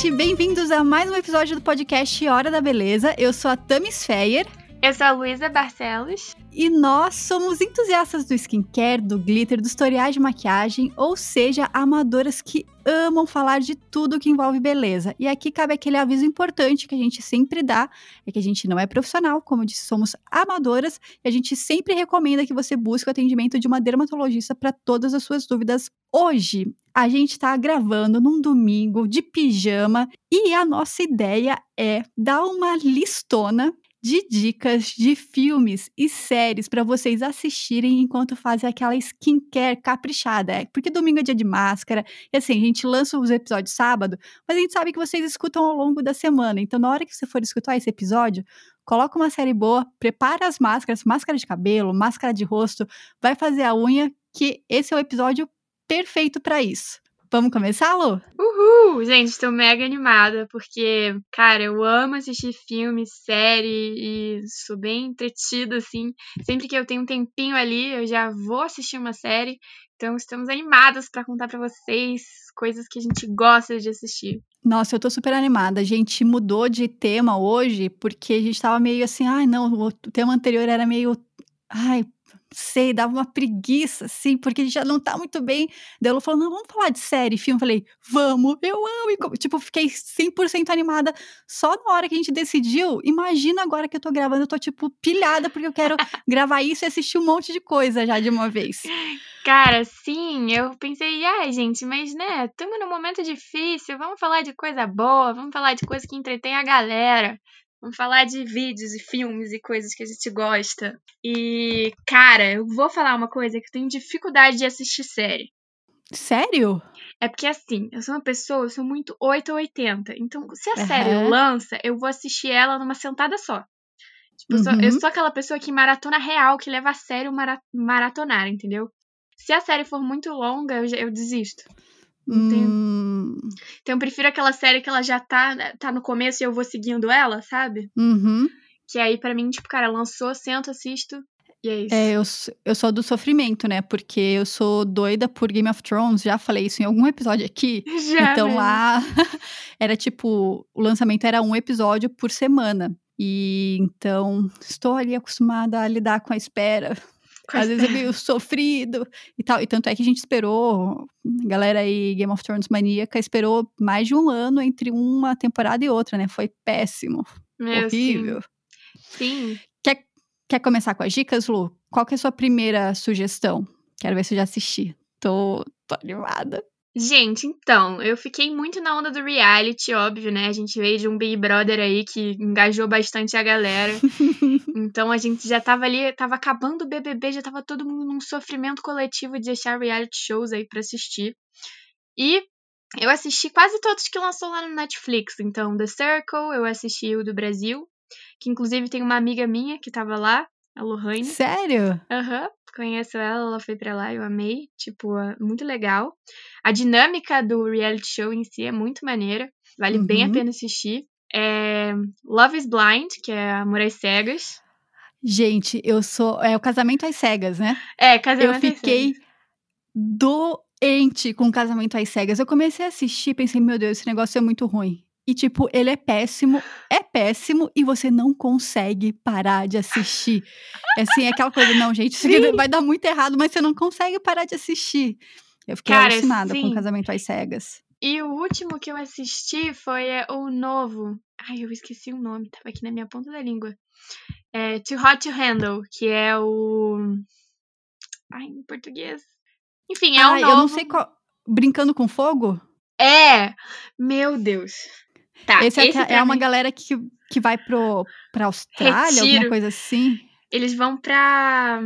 gente! Bem-vindos a mais um episódio do podcast Hora da Beleza. Eu sou a Tamis Feyer. Eu sou a Luísa Barcelos. E nós somos entusiastas do skincare, do glitter, dos tutoriais de maquiagem, ou seja, amadoras que amam falar de tudo que envolve beleza. E aqui cabe aquele aviso importante que a gente sempre dá, é que a gente não é profissional, como eu disse, somos amadoras, e a gente sempre recomenda que você busque o atendimento de uma dermatologista para todas as suas dúvidas. Hoje, a gente está gravando num domingo de pijama e a nossa ideia é dar uma listona de dicas de filmes e séries para vocês assistirem enquanto fazem aquela skincare caprichada. É, porque domingo é dia de máscara, e assim, a gente lança os episódios sábado, mas a gente sabe que vocês escutam ao longo da semana. Então, na hora que você for escutar esse episódio, coloca uma série boa, prepara as máscaras, máscara de cabelo, máscara de rosto, vai fazer a unha, que esse é o episódio perfeito para isso. Vamos começar, Lu? Uhul! Gente, estou mega animada, porque, cara, eu amo assistir filme, série e sou bem entretida, assim. Sempre que eu tenho um tempinho ali, eu já vou assistir uma série. Então, estamos animadas para contar para vocês coisas que a gente gosta de assistir. Nossa, eu tô super animada. A gente mudou de tema hoje porque a gente tava meio assim, ai, não, o tema anterior era meio ai, sei, dava uma preguiça, assim, porque a gente já não tá muito bem. Daí ela falou, não, vamos falar de série, filme. Eu falei, vamos, eu amo. E, tipo, fiquei 100% animada só na hora que a gente decidiu. Imagina agora que eu tô gravando, eu tô, tipo, pilhada, porque eu quero gravar isso e assistir um monte de coisa já de uma vez. Cara, sim, eu pensei, ai, gente, mas né, estamos num momento difícil, vamos falar de coisa boa, vamos falar de coisa que entretém a galera. Vamos falar de vídeos e filmes e coisas que a gente gosta. E, cara, eu vou falar uma coisa que eu tenho dificuldade de assistir série. Sério? É porque assim, eu sou uma pessoa, eu sou muito 8 ou 80. Então, se a uhum. série lança, eu vou assistir ela numa sentada só. Tipo, uhum. eu, sou, eu, uhum. sou, aquela pessoa que maratona real, que leva a sério mara maratonar, entendeu? Se a série for muito longa, eu, eu desisto. Hum. Então eu prefiro aquela série que ela já tá, né, tá no começo e eu vou seguindo ela, sabe? Uhum. Que aí, para mim, tipo, cara, lançou, sento, assisto. E é isso. É, eu, eu sou do sofrimento, né? Porque eu sou doida por Game of Thrones, já falei isso em algum episódio aqui. Já, então mesmo. lá era tipo, o lançamento era um episódio por semana. E então estou ali acostumada a lidar com a espera às vezes é meio sofrido e tal. E tanto é que a gente esperou, galera aí, Game of Thrones maníaca, esperou mais de um ano entre uma temporada e outra, né? Foi péssimo. Meu, horrível. Sim. sim. Quer, quer começar com as dicas, Lu? Qual que é a sua primeira sugestão? Quero ver se eu já assisti. Tô, tô animada. Gente, então, eu fiquei muito na onda do reality, óbvio, né? A gente veio de um Big Brother aí que engajou bastante a galera. então a gente já tava ali, tava acabando o BBB, já tava todo mundo num sofrimento coletivo de achar reality shows aí para assistir. E eu assisti quase todos que lançou lá no Netflix. Então, The Circle, eu assisti o do Brasil, que inclusive tem uma amiga minha que tava lá, a Lohane. Sério? Aham. Uhum conheço ela, ela foi pra lá, eu amei. Tipo, muito legal. A dinâmica do reality show em si é muito maneira. Vale uhum. bem a uhum. pena assistir. É Love is Blind, que é Amor às Cegas. Gente, eu sou. É o casamento às cegas, né? É, casamento Eu fiquei doente com o casamento às cegas. Eu comecei a assistir e pensei, meu Deus, esse negócio é muito ruim. E, tipo, ele é péssimo, é péssimo, e você não consegue parar de assistir. É assim, é aquela coisa, não, gente, isso vai dar muito errado, mas você não consegue parar de assistir. Eu fiquei Cara, alucinada sim. com o Casamento às Cegas. E o último que eu assisti foi é, o novo. Ai, eu esqueci o nome, tava aqui na minha ponta da língua. É Too Hot to Handle, que é o. Ai, em português. Enfim, é o um novo. Eu não sei qual. Brincando com Fogo? É! Meu Deus. Tá, esse, é esse é, é uma galera que, que vai pro, pra Austrália, Retiro. alguma coisa assim. Eles vão pra.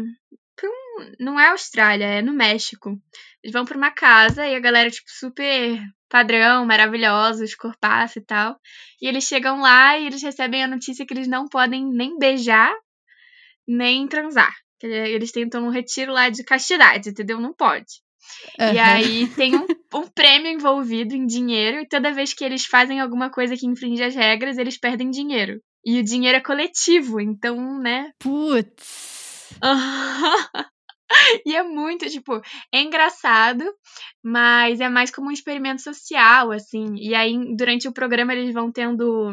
pra um, não é Austrália, é no México. Eles vão pra uma casa e a galera, tipo, super padrão, maravilhosos, corpaço e tal. E eles chegam lá e eles recebem a notícia que eles não podem nem beijar, nem transar. Eles tentam um retiro lá de castidade, entendeu? Não pode. Uhum. E aí tem um, um, prêmio envolvido em dinheiro, e toda vez que eles fazem alguma coisa que infringe as regras, eles perdem dinheiro. E o dinheiro é coletivo, então, né? Putz. E é muito, tipo, é engraçado, mas é mais como um experimento social, assim. E aí, durante o programa, eles vão tendo.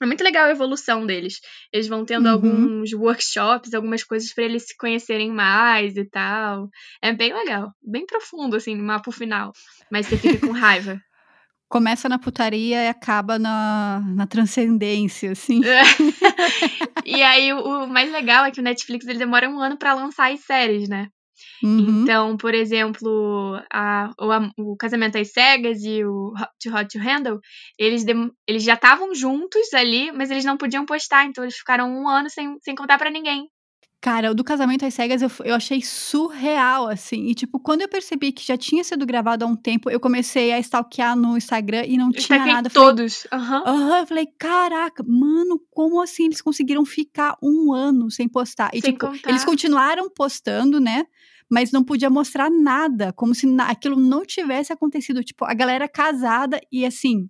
É muito legal a evolução deles. Eles vão tendo Uhum. alguns workshops, algumas coisas pra eles se conhecerem mais e tal. É bem legal. Bem profundo, assim, no mapa final. Mas você fica com raiva. Começa na putaria e acaba na, na transcendência, assim. e aí, o, o mais legal é que o Netflix ele demora um ano pra lançar as séries, né? Uhum. Então, por exemplo, a, o, Am- o Casamento às Cegas e o Hot to Hot to Handle, eles, dem- eles já estavam juntos ali, mas eles não podiam postar, então eles ficaram um ano sem, sem contar pra ninguém. Cara, o do casamento às cegas eu, eu achei surreal, assim. E, tipo, quando eu percebi que já tinha sido gravado há um tempo, eu comecei a stalkear no Instagram e não Eu tinha nada. Falei, todos. Aham. Aham, eu falei, caraca, mano, como assim eles conseguiram ficar um ano sem postar? E, Sem tipo, contar. eles continuaram postando, né? Mas não podia mostrar nada, como se na- aquilo não tivesse acontecido. Tipo, a galera casada e assim.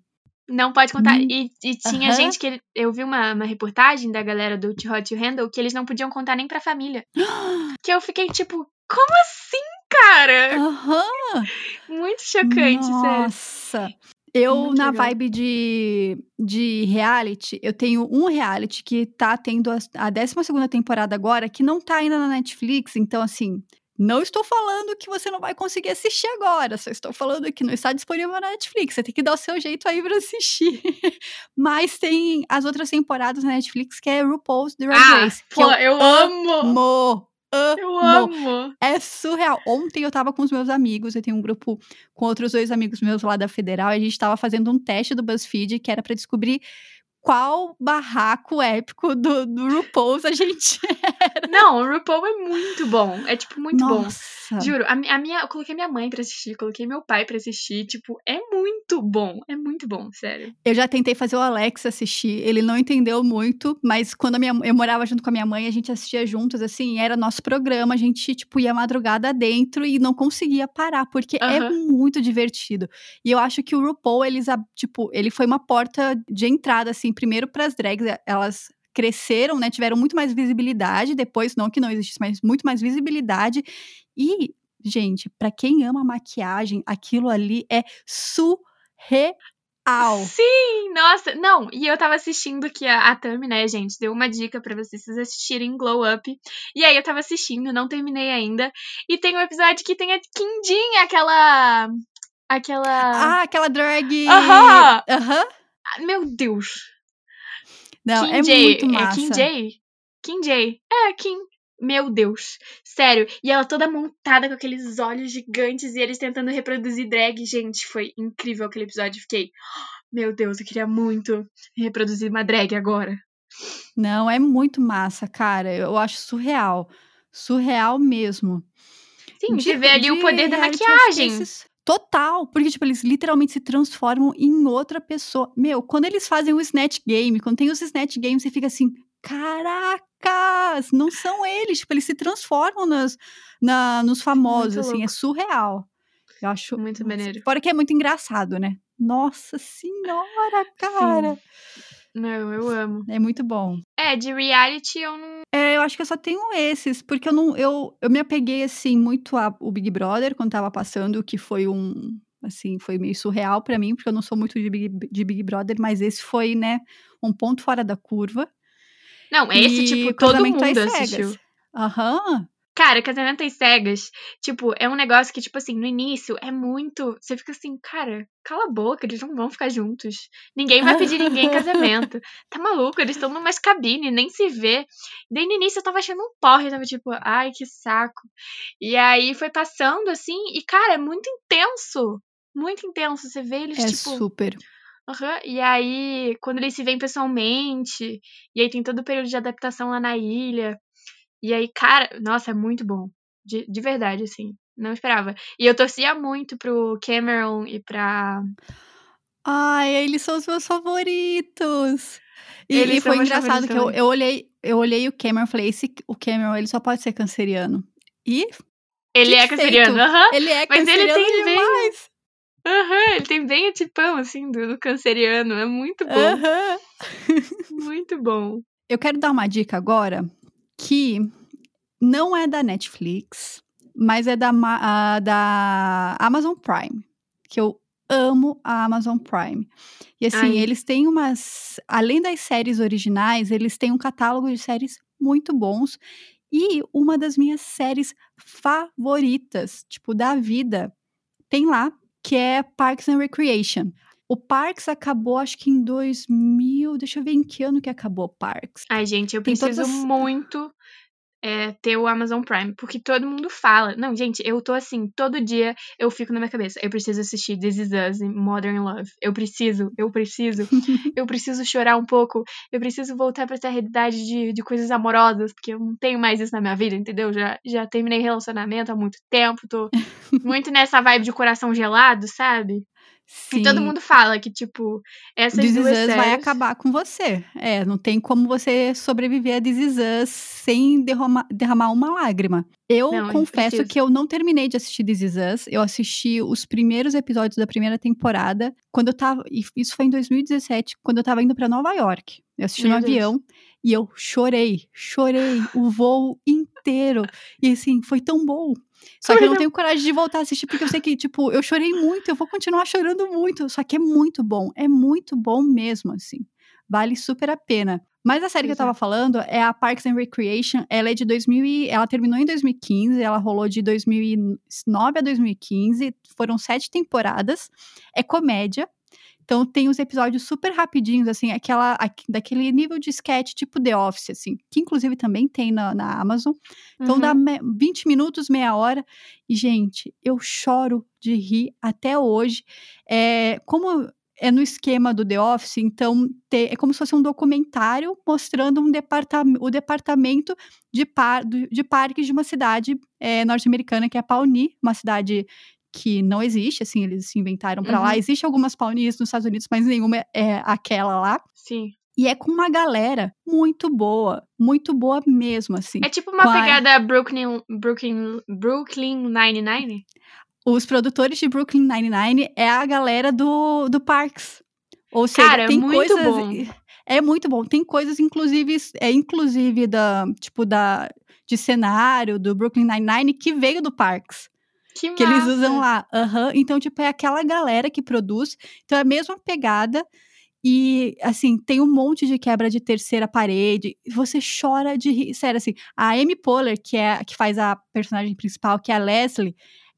Não pode contar. Hum. E, e tinha gente que. Eu vi uma, uma reportagem da galera do Too Hot to Handle que eles não podiam contar nem pra família. que eu fiquei tipo, como assim, cara? Aham, Muito chocante, sério. Nossa. Eu, Muito na legal. vibe de, de reality, eu tenho um reality que tá tendo a, a 12 temporada agora, que não tá ainda na Netflix, então assim. Não estou falando que você não vai conseguir assistir agora, só estou falando que não está disponível na Netflix. Você tem que dar o seu jeito aí pra assistir. Mas tem as outras temporadas na Netflix que é RuPaul's Drag Ah, Race. que pô, eu amo! amo! Eu amo. amo! É surreal. Ontem eu tava com os meus amigos, eu tenho um grupo com outros dois amigos meus lá da Federal, e a gente tava fazendo um teste do BuzzFeed que era pra descobrir qual barraco épico do, do RuPaul's a gente. Não, o RuPaul é muito bom. É, tipo, muito bom. Nossa. Juro, a, a minha, eu coloquei minha mãe pra assistir, coloquei meu pai pra assistir. Tipo, é muito bom. É muito bom, sério. Eu já tentei fazer o Alex assistir, ele não entendeu muito, mas quando a minha, eu morava junto com a minha mãe, a gente assistia juntos, assim, era nosso programa, a gente, tipo, ia madrugada dentro e não conseguia parar, porque é muito divertido. E eu acho que o RuPaul, eles, tipo, ele foi uma porta de entrada, assim, primeiro pras drags, e- elas cresceram, né, tiveram muito mais visibilidade, depois, não que não existisse, mas muito mais visibilidade, e, gente, pra quem ama maquiagem, aquilo ali é surreal. Sim, nossa. Não, e eu tava assistindo que a, a Tami, né, gente, deu uma dica pra vocês assistirem Glow Up. E aí eu tava assistindo, não terminei ainda. E tem um episódio que tem a Kindinha, aquela. Aquela. Ah, aquela drag. Aham! Aham. Ah, Meu Deus. Não, Kim é J. muito É massa. Kim J. Kim J. É, Kim. Meu Deus. Sério. E ela toda montada com aqueles olhos gigantes e eles tentando reproduzir drag. Gente, foi incrível aquele episódio. Fiquei. Meu Deus, eu queria muito reproduzir uma drag agora. Não, é muito massa, cara. Eu acho surreal. Surreal mesmo. Sim, De- você vê ali o de poder da maquiagem. desses- Total, porque tipo, eles literalmente se transformam em outra pessoa. Meu, quando eles fazem o Snatch Game, quando tem os Snatch Games, você fica assim, caracas, não são eles, tipo, eles se transformam nas, na, nos famosos, Muito assim, é surreal. Eu acho Muito maneiro. Fora que é muito engraçado, né? Nossa senhora, cara. Não, eu amo. É muito bom. É, de reality eu não. É, eu acho que eu só tenho esses, porque eu não. Eu, eu me apeguei, assim, muito ao Big Brother quando tava passando, que foi um. Assim, foi meio surreal pra mim, porque eu não sou muito de Big, de Big Brother, mas esse foi, né, um ponto fora da curva. Não, esse, E tipo, todo às mundo assistiu. Aham. Cara, Casamento às Cegas, tipo, é um negócio que, tipo assim, no início é muito. Você fica assim, cara, cala a boca, eles não vão ficar juntos. Ninguém vai pedir ninguém em casamento. Tá maluco? Eles estão numas cabines, nem se vê. Daí no início eu tava achando um porre, eu tava tipo, ai, que saco. E aí foi passando assim, e cara, é muito intenso. Muito intenso. Você vê eles, É tipo. super. Aham, E aí, quando eles se veem pessoalmente, e aí tem todo o período de adaptação lá na ilha. E aí, cara, nossa, é muito bom. De, de verdade, assim. Não esperava. E eu torcia muito pro Cameron e pra. Ai, eles são os meus favoritos. E, Eles e foi engraçado que eu, eu olhei, eu olhei o Cameron e falei, esse, o Cameron, ele só pode ser canceriano. E Ele é canceriano, aham. ele é Mas ele tem bem- demais. Aham, ele tem bem a tipão, assim, do, do canceriano. É muito bom. Aham. Muito bom. Eu quero dar uma dica agora que não é da Netflix, mas é da, uh, da Amazon Prime, que eu amo a Amazon Prime. E assim, Ai. eles têm umas. Além das séries originais, eles têm um catálogo de séries muito bons. E uma das minhas séries favoritas, tipo, da vida, tem lá, que é Parks and Recreation. O Parks acabou, acho que em 2000. Deixa eu ver em que ano que acabou Parks. Ai, gente, eu preciso todas... muito é, ter o Amazon Prime, porque todo mundo fala. Não, gente, eu tô assim, todo dia eu fico na minha cabeça. Eu preciso assistir This Is Us Modern Love. Eu preciso, eu preciso, eu preciso chorar um pouco. Eu preciso voltar pra essa realidade de, de coisas amorosas, porque eu não tenho mais isso na minha vida, entendeu? Já, já terminei relacionamento há muito tempo, tô muito nessa vibe de coração gelado, sabe? Sim. E todo mundo fala que, tipo, essas This duas séries... vai acabar com você. É, não tem como você sobreviver a This sem derramar, derramar uma lágrima. Eu não, confesso que eu não terminei de assistir This Is Us. Eu assisti os primeiros episódios da primeira temporada. Quando eu tava... Isso foi em 2017, quando eu tava indo para Nova York. Eu assisti Meu no Deus. avião e eu chorei. Chorei o voo inteiro. E assim, foi tão bom. Só que eu não tenho coragem de voltar a assistir, porque eu sei que, tipo, eu chorei muito, eu vou continuar chorando muito. Só que é muito bom, é muito bom mesmo, assim. Vale super a pena. Mas a série que eu tava falando é a Parks and Recreation. Ela é de 2000 e, ela terminou em 2015, ela rolou de 2009 a 2015, foram sete temporadas. É comédia, então tem os episódios super rapidinhos, assim, aquela, daquele nível de sketch tipo The Office, assim, que inclusive também tem na, na Amazon. Então uhum. dá me, 20 minutos, meia hora. E, gente, eu choro de rir até hoje. É, como é no esquema do The Office, então te, é como se fosse um documentário mostrando um departamento, o departamento de, par, de parques de uma cidade é, norte-americana, que é Pawnee, uma cidade que não existe, assim, eles se inventaram para uhum. lá. Existem algumas paunistas nos Estados Unidos, mas nenhuma é aquela lá. Sim. E é com uma galera muito boa, muito boa mesmo, assim. É tipo uma pegada a... Brooklyn, Brooklyn, Brooklyn Nine-Nine? Os produtores de Brooklyn Nine-Nine é a galera do, do Parks. Ou seja, Cara, tem muito coisas... Bom. É muito bom. Tem coisas, inclusive, é inclusive da, tipo, da, de cenário do Brooklyn Nine-Nine que veio do Parks. Que, que eles usam lá. Uhum. Então, tipo, é aquela galera que produz. Então, é a mesma pegada. E, assim, tem um monte de quebra de terceira parede. Você chora de rir. Sério, assim, a Amy Poehler, que, é, que faz a personagem principal, que é a Leslie,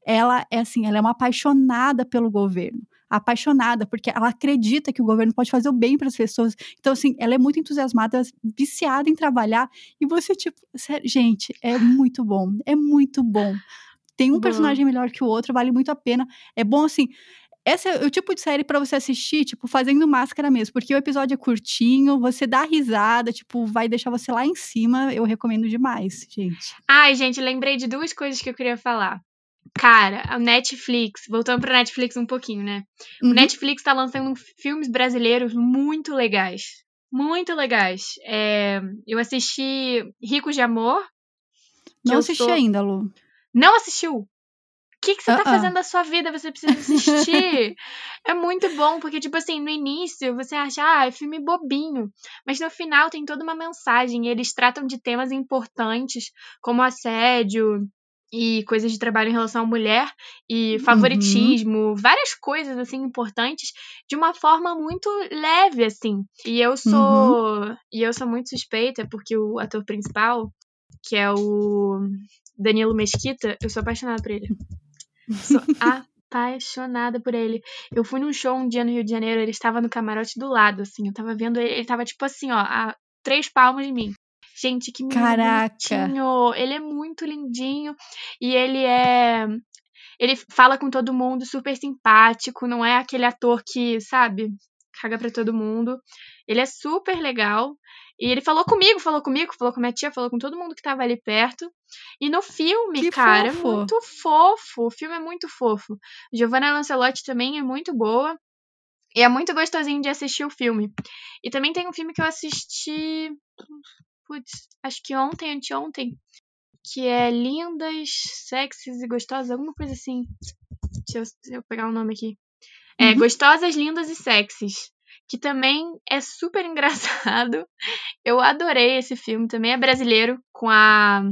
ela é assim, ela é uma apaixonada pelo governo. Apaixonada, porque ela acredita que o governo pode fazer o bem para as pessoas. Então, assim, ela é muito entusiasmada, viciada em trabalhar. E você, tipo, sério, gente, é muito bom. É muito bom. Tem um Boa. personagem melhor que o outro, vale muito a pena. É bom assim. Esse é o tipo de série para você assistir, tipo, fazendo máscara mesmo, porque o episódio é curtinho, você dá risada, tipo, vai deixar você lá em cima. Eu recomendo demais, gente. Ai, gente, lembrei de duas coisas que eu queria falar. Cara, a Netflix, voltando pra Netflix um pouquinho, né? Uhum. O Netflix tá lançando filmes brasileiros muito legais. Muito legais. É, eu assisti Ricos de Amor. Não assisti sou... ainda, Lu. Não assistiu? O que, que você uh -uh. tá fazendo da sua vida? Você precisa assistir. é muito bom, porque, tipo assim, no início você acha, ah, é filme bobinho. Mas no final tem toda uma mensagem. eles tratam de temas importantes, como assédio e coisas de trabalho em relação à mulher e uhum. favoritismo, uhum. várias coisas assim importantes de uma forma muito leve assim. E eu sou uhum. e eu sou muito suspeita porque o ator principal, que é o Danilo Mesquita, eu sou apaixonada por ele. Sou apaixonada por ele. Eu fui num show um dia no Rio de Janeiro, ele estava no camarote do lado, assim. Eu tava vendo ele, ele tava tipo assim, ó, a três palmos de mim. Gente, que Caraca. bonitinho. Ele é muito lindinho. E ele é. Ele fala com todo mundo, super simpático. Não é aquele ator que, sabe, caga pra todo mundo. Ele é super legal. E ele falou comigo, falou comigo, falou com minha tia, falou com todo mundo que tava ali perto. E no filme, que cara, fofo. é muito fofo. O filme é muito fofo. Giovanna Lancelotti também é muito boa. E é muito gostosinho de assistir o filme. E também tem um filme que eu assisti. Putz, acho que ontem, anteontem. Que é Lindas, Sexys e Gostosas, alguma coisa assim. Deixa eu, deixa eu pegar o nome aqui. É, uhum. Gostosas, Lindas e Sexys que também é super engraçado. Eu adorei esse filme, também é brasileiro, com a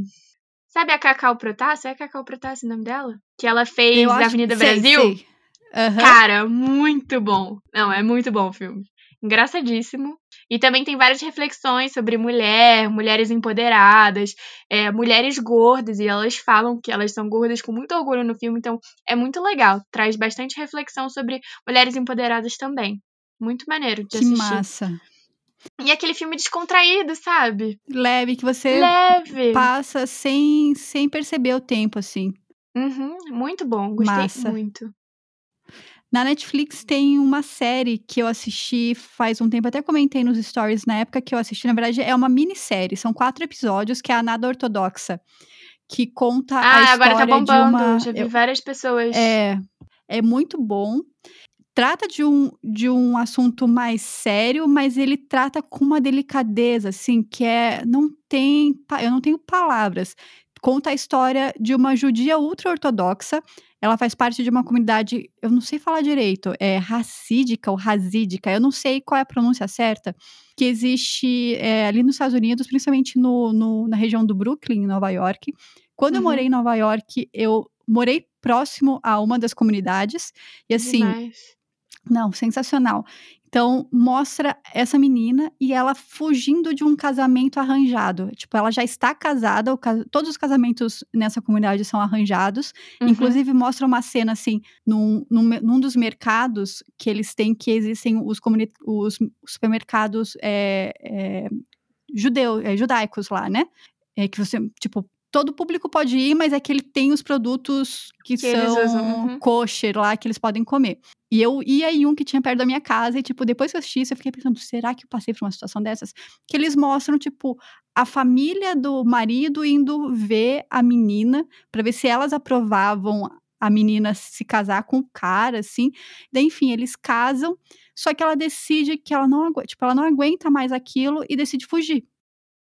Sabe a Cacau Protássi? É a Cacau Protássi o nome dela? Que ela fez Eu acho- Avenida sei, Brasil? sei. Aham. Cara, muito bom. Não, é muito bom o filme. Engraçadíssimo. E também tem várias reflexões sobre mulher, mulheres empoderadas, é, mulheres gordas, e elas falam que elas são gordas com muito orgulho no filme, então é muito legal. Traz bastante reflexão sobre mulheres empoderadas também. Muito maneiro de Que assistir. massa. E aquele filme descontraído, sabe? Leve, que você Leve. passa sem, sem perceber o tempo, assim. Uhum, muito bom, gostei Massa. muito. Na Netflix tem uma série que eu assisti faz um tempo, até comentei nos stories na época que eu assisti. Na verdade, é uma minissérie, são quatro episódios, que é a Nada Ortodoxa, que conta a Ah, história agora tá de bombando. uma. Já vi eu- várias pessoas. É, é muito bom. Trata de um, de um assunto mais sério, mas ele trata com uma delicadeza, assim, que é. Não tem. Eu não tenho palavras. Conta a história de uma judia ultra-ortodoxa. Ela faz parte de uma comunidade, eu não sei falar direito, é racídica ou razídica, eu não sei qual é a pronúncia certa, que existe é, ali nos Estados Unidos, principalmente no, no- na região do Brooklyn, em Nova York. Quando eu Uhum. morei em Nova York, eu morei próximo a uma das comunidades. E assim, Demais. Não, sensacional. Então, mostra essa menina e ela fugindo de um casamento arranjado. Tipo, ela já está casada, cas- todos os casamentos nessa comunidade são arranjados. Uhum. Inclusive, mostra uma cena assim, num, num, num dos mercados que eles têm, que existem os, comuni- os supermercados é, é, judeu, é, judaicos lá, né? É que você, tipo, todo público pode ir, mas é que ele tem os produtos que, Que são usam, uhum. kosher lá, que eles podem comer. E eu ia em um que tinha perto da minha casa, e, tipo, depois que eu assisti isso, eu fiquei pensando, será que eu passei por uma situação dessas? Que eles mostram, tipo, a família do marido indo ver a menina, pra ver se elas aprovavam a menina se casar com o cara, assim. Daí, enfim, eles casam, só que ela decide que ela não aguenta, tipo, ela não aguenta mais aquilo e decide fugir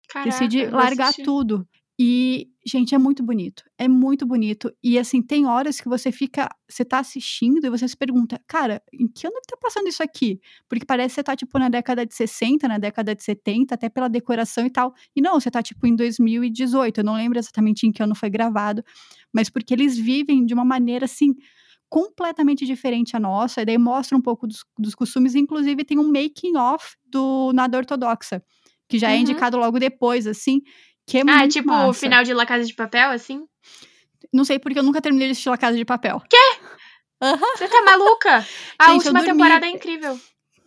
Caraca, decide largar tudo. E, gente, é muito bonito. É muito bonito. E, assim, tem horas que você fica. Você tá assistindo e você se pergunta, cara, em que ano que tá passando isso aqui? Porque parece que você tá, tipo, na década de 60, na década de 70, até pela decoração e tal. E não, você tá, tipo, em 2018. Eu não lembro exatamente em que ano foi gravado. Mas porque eles vivem de uma maneira, assim. Completamente diferente a nossa, e daí mostra um pouco dos, dos costumes, inclusive tem um making off do Nada Ortodoxa, que já é Uhum. indicado logo depois, assim, que é Ah, muito tipo o massa. final de La Casa de Papel, assim? Não sei porque eu nunca terminei de assistir La Casa de Papel. Você tá maluca? A Gente, última temporada é incrível.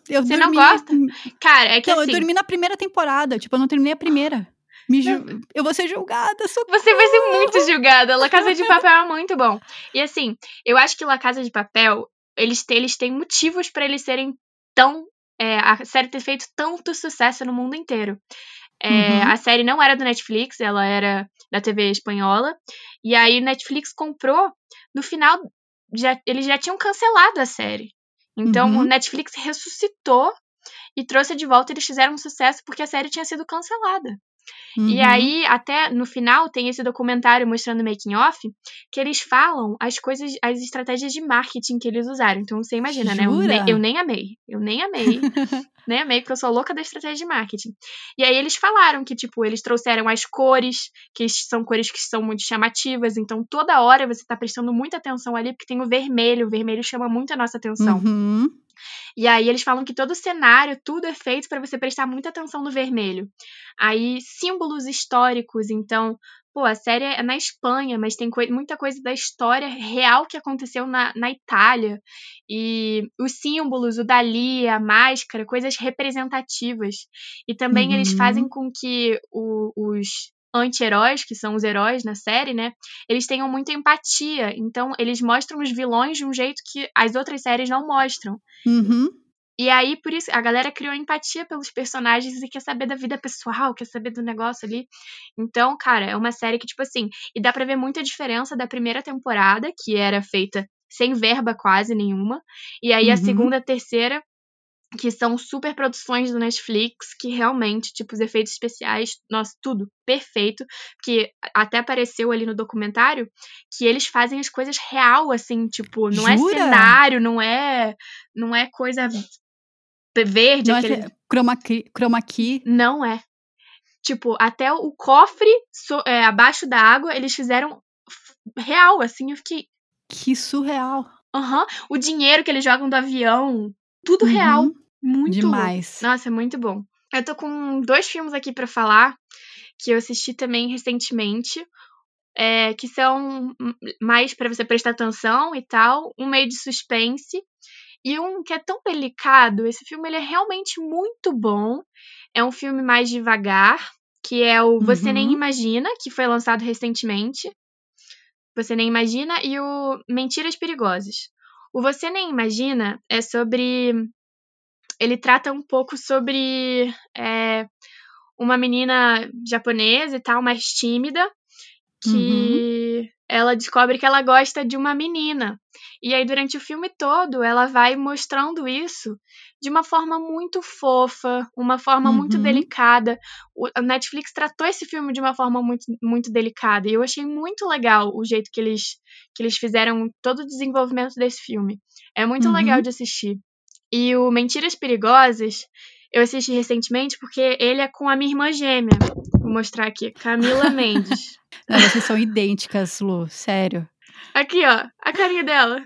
Eu Você não dormi- gosta? Cara, é que Não, assim, eu dormi na primeira temporada, tipo, eu não terminei a primeira. Me ju- Eu vou ser julgada, socorro. você vai ser muito julgada. La Casa de Papel é muito bom. E assim, eu acho que La Casa de Papel, eles têm, eles têm motivos pra eles serem tão. é, a série ter feito tanto sucesso no mundo inteiro. É, Uhum. A série não era do Netflix, ela era da TV espanhola. E aí Netflix comprou. No final, já, eles já tinham cancelado a série. Então Uhum. o Netflix ressuscitou e trouxe de volta. Eles fizeram um sucesso porque a série tinha sido cancelada. E Uhum. aí, até no final, tem esse documentário mostrando o making off, que eles falam as coisas, as estratégias de marketing que eles usaram. Então você imagina, né? Eu Jura? nem, eu nem amei. Eu nem amei. nem amei, porque eu sou louca da estratégia de marketing. E aí eles falaram que, tipo, eles trouxeram as cores, que são cores que são muito chamativas. Então, toda hora você tá prestando muita atenção ali, porque tem o vermelho. O vermelho chama muito a nossa atenção. Uhum. E aí eles falam que todo o cenário, tudo é feito para você prestar muita atenção no vermelho. Aí símbolos históricos, então, pô, a série é na Espanha, mas tem coi- muita coisa da história real que aconteceu na, na Itália. E os símbolos, o Dali, a máscara, coisas representativas. E também eles Uhum. fazem com que o- os anti-heróis, que são os heróis na série, né? Eles tenham muita empatia. Então, eles mostram os vilões de um jeito que as outras séries não mostram. Uhum. E aí, por isso, a galera criou empatia pelos personagens e quer saber da vida pessoal, quer saber do negócio ali. Então, cara, é uma série que, tipo assim, e dá pra ver muita diferença da primeira temporada, que era feita sem verba quase nenhuma, e aí a Uhum. segunda, terceira, que são super produções do Netflix, que realmente, tipo, os efeitos especiais, nossa, tudo perfeito, que até apareceu ali no documentário, que eles fazem as coisas real, assim, tipo, não é Jura? cenário, não é, não é coisa verde, Não é aquele... que- chroma key, chroma key. Não é. Tipo, até o cofre so, é, abaixo da água eles fizeram real, assim. Eu fiquei. Que surreal. Aham. Uhum. O dinheiro que eles jogam do avião. Tudo uhum. real. Muito Demais. Nossa, é muito bom. Eu tô com dois filmes aqui para falar que eu assisti também recentemente. É, que são mais para você prestar atenção e tal, um meio de suspense e um que é tão delicado. Esse filme ele é realmente muito bom. É um filme mais devagar, que é o Você uhum. Nem Imagina, que foi lançado recentemente. Você Nem Imagina e o Mentiras Perigosas. O Você Nem Imagina é sobre. Ele trata um pouco sobre é, uma menina japonesa e tal, mais tímida, que uhum. ela descobre que ela gosta de uma menina. E aí, durante o filme todo, ela vai mostrando isso de uma forma muito fofa, uma forma uhum. muito delicada. O, a Netflix tratou esse filme de uma forma muito, muito delicada. E eu achei muito legal o jeito que eles, que eles fizeram todo o desenvolvimento desse filme. É muito uhum. legal de assistir. E o Mentiras Perigosas, eu assisti recentemente porque ele é com a minha irmã gêmea. Vou mostrar aqui, Camila Mendes. Não, vocês são idênticas, Lu, sério. Aqui, ó, a carinha dela.